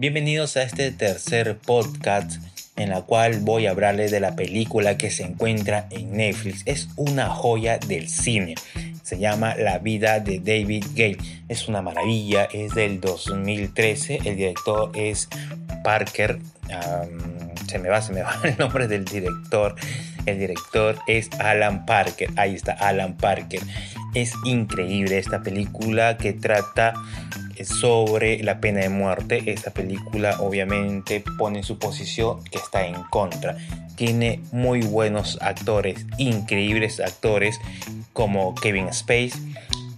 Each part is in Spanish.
Bienvenidos a este tercer podcast en la cual voy a hablarles de la película que se encuentra en Netflix. Es una joya del cine. Se llama La vida de David Gale. Es una maravilla, es del 2013. El director es Parker. se me va, se me va el nombre del director. El director es Alan Parker. Ahí está, Alan Parker. Es increíble esta película que trata sobre la pena de muerte. Esta película obviamente pone en su posición que está en contra. Tiene muy buenos actores, increíbles actores como Kevin Space,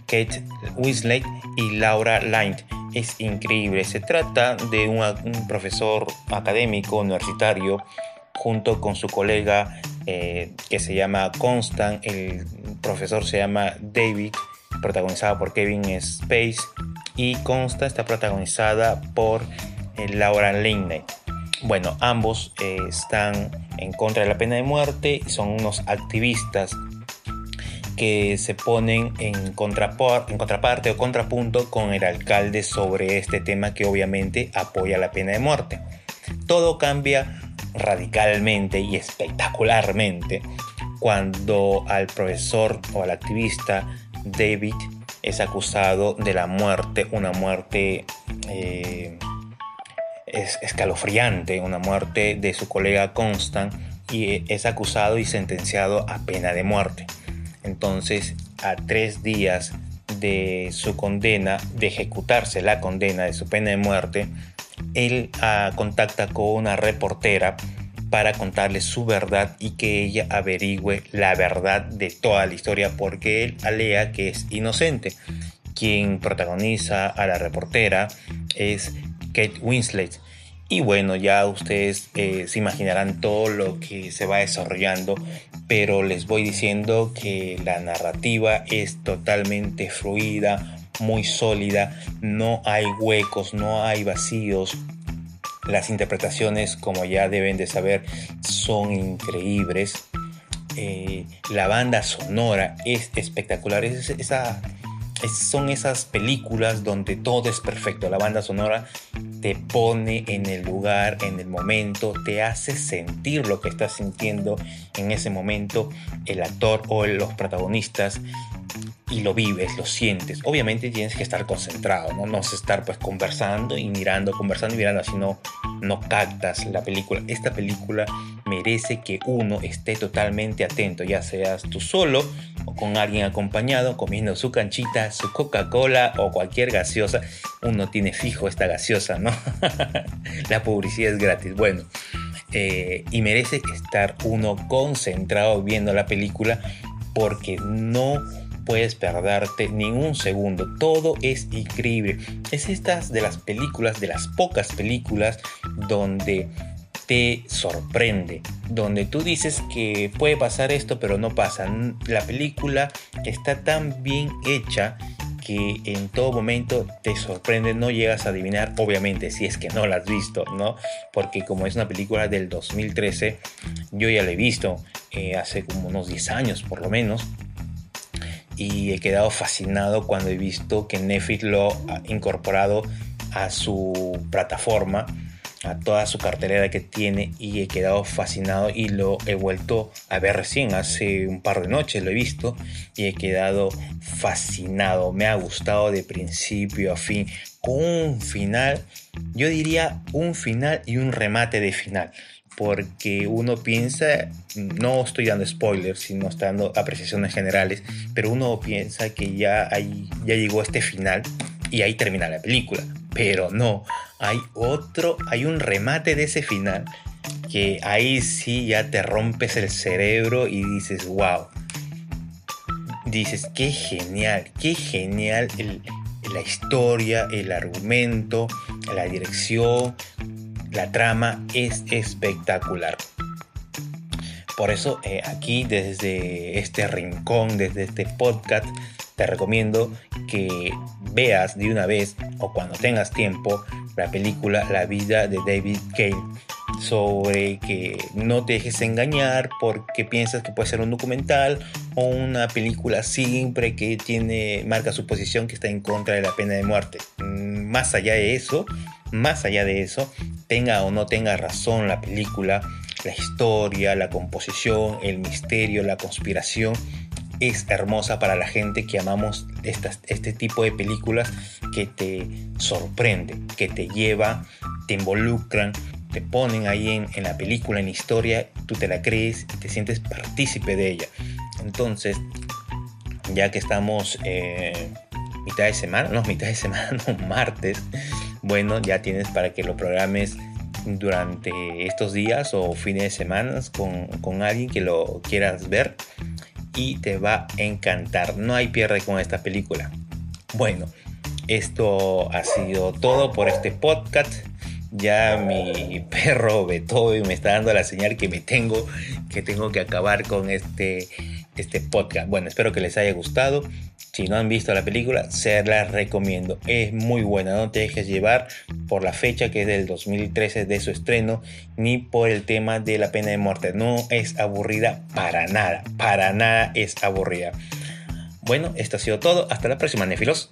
Kate Winslet y Laura Lind. Es increíble. Se trata de un, profesor académico universitario junto con su colega eh, que se llama Constant. El profesor se llama David, protagonizado por Kevin Space y Consta está protagonizada por eh, Laura Linney. Bueno, ambos eh, están en contra de la pena de muerte, son unos activistas que se ponen en, en contraparte o contrapunto con el alcalde sobre este tema que obviamente apoya la pena de muerte. Todo cambia radicalmente y espectacularmente cuando al profesor o al activista David es acusado de la muerte, una muerte eh, escalofriante, una muerte de su colega Constant y es acusado y sentenciado a pena de muerte. Entonces, a tres días de su condena, de ejecutarse la condena de su pena de muerte, él ah, contacta con una reportera para contarle su verdad y que ella averigüe la verdad de toda la historia porque él alea que es inocente. Quien protagoniza a la reportera es Kate Winslet. Y bueno, ya ustedes eh, se imaginarán todo lo que se va desarrollando, pero les voy diciendo que la narrativa es totalmente fluida, muy sólida, no hay huecos, no hay vacíos, las interpretaciones, como ya deben de saber, son increíbles. Eh, la banda sonora es espectacular. son esas películas donde todo es perfecto. La banda sonora te pone en el lugar, en el momento, te hace sentir lo que estás sintiendo en ese momento el actor o los protagonistas y lo vives, lo sientes. Obviamente tienes que estar concentrado, ¿no? No es estar pues conversando y mirando, conversando y mirando, así no, no captas la película. Esta película merece que uno esté totalmente atento, ya seas tú solo o con alguien acompañado, comiendo su canchita, su Coca-Cola o cualquier gaseosa. Uno tiene fijo esta gaseosa, ¿no? la publicidad es gratis. Bueno, eh, y merece estar uno concentrado viendo la película porque no puedes perderte ningún segundo. Todo es increíble. Es estas de las películas, de las pocas películas donde te sorprende, donde tú dices que puede pasar esto, pero no pasa. La película está tan bien hecha que en todo momento te sorprende, no llegas a adivinar, obviamente, si es que no la has visto, ¿no? Porque como es una película del 2013, yo ya la he visto eh, hace como unos 10 años por lo menos, y he quedado fascinado cuando he visto que Netflix lo ha incorporado a su plataforma, a toda su cartelera que tiene y he quedado fascinado y lo he vuelto a ver recién, hace un par de noches lo he visto y he quedado fascinado, me ha gustado de principio a fin, con un final, yo diría un final y un remate de final porque uno piensa, no estoy dando spoilers, sino estoy dando apreciaciones generales, pero uno piensa que ya, hay, ya llegó este final y ahí termina la película. Pero no, hay otro, hay un remate de ese final que ahí sí ya te rompes el cerebro y dices, wow. Dices, qué genial, qué genial la historia, el argumento, la dirección, la trama es espectacular. Por eso eh, aquí desde este rincón, desde este podcast, te recomiendo que veas de una vez o cuando tengas tiempo la película La vida de David Cale sobre que no te dejes engañar porque piensas que puede ser un documental o una película siempre que tiene marca su posición que está en contra de la pena de muerte. Mm, más allá de eso, más allá de eso, tenga o no tenga razón la película, la historia, la composición, el misterio, la conspiración, es hermosa para la gente que amamos este tipo de películas que te sorprende, que te lleva, te involucran, te ponen ahí en, la película, en la historia, tú te la crees y te sientes partícipe de ella. Entonces, ya que estamos eh, mitad de semana, no, mitad de semana, no, martes, bueno, ya tienes para que lo programes durante estos días o fines de semana con, con alguien que lo quieras ver y te va a encantar. No hay pierde con esta película. Bueno, esto ha sido todo por este podcast. Ya mi perro Beethoven me está dando la señal que me tengo que tengo que acabar con este este podcast. Bueno, espero que les haya gustado. Si no han visto la película, se la recomiendo. Es muy buena. No te dejes llevar por la fecha que es del 2013 de su estreno, ni por el tema de la pena de muerte. No es aburrida para nada. Para nada es aburrida. Bueno, esto ha sido todo. Hasta la próxima, Nefilos.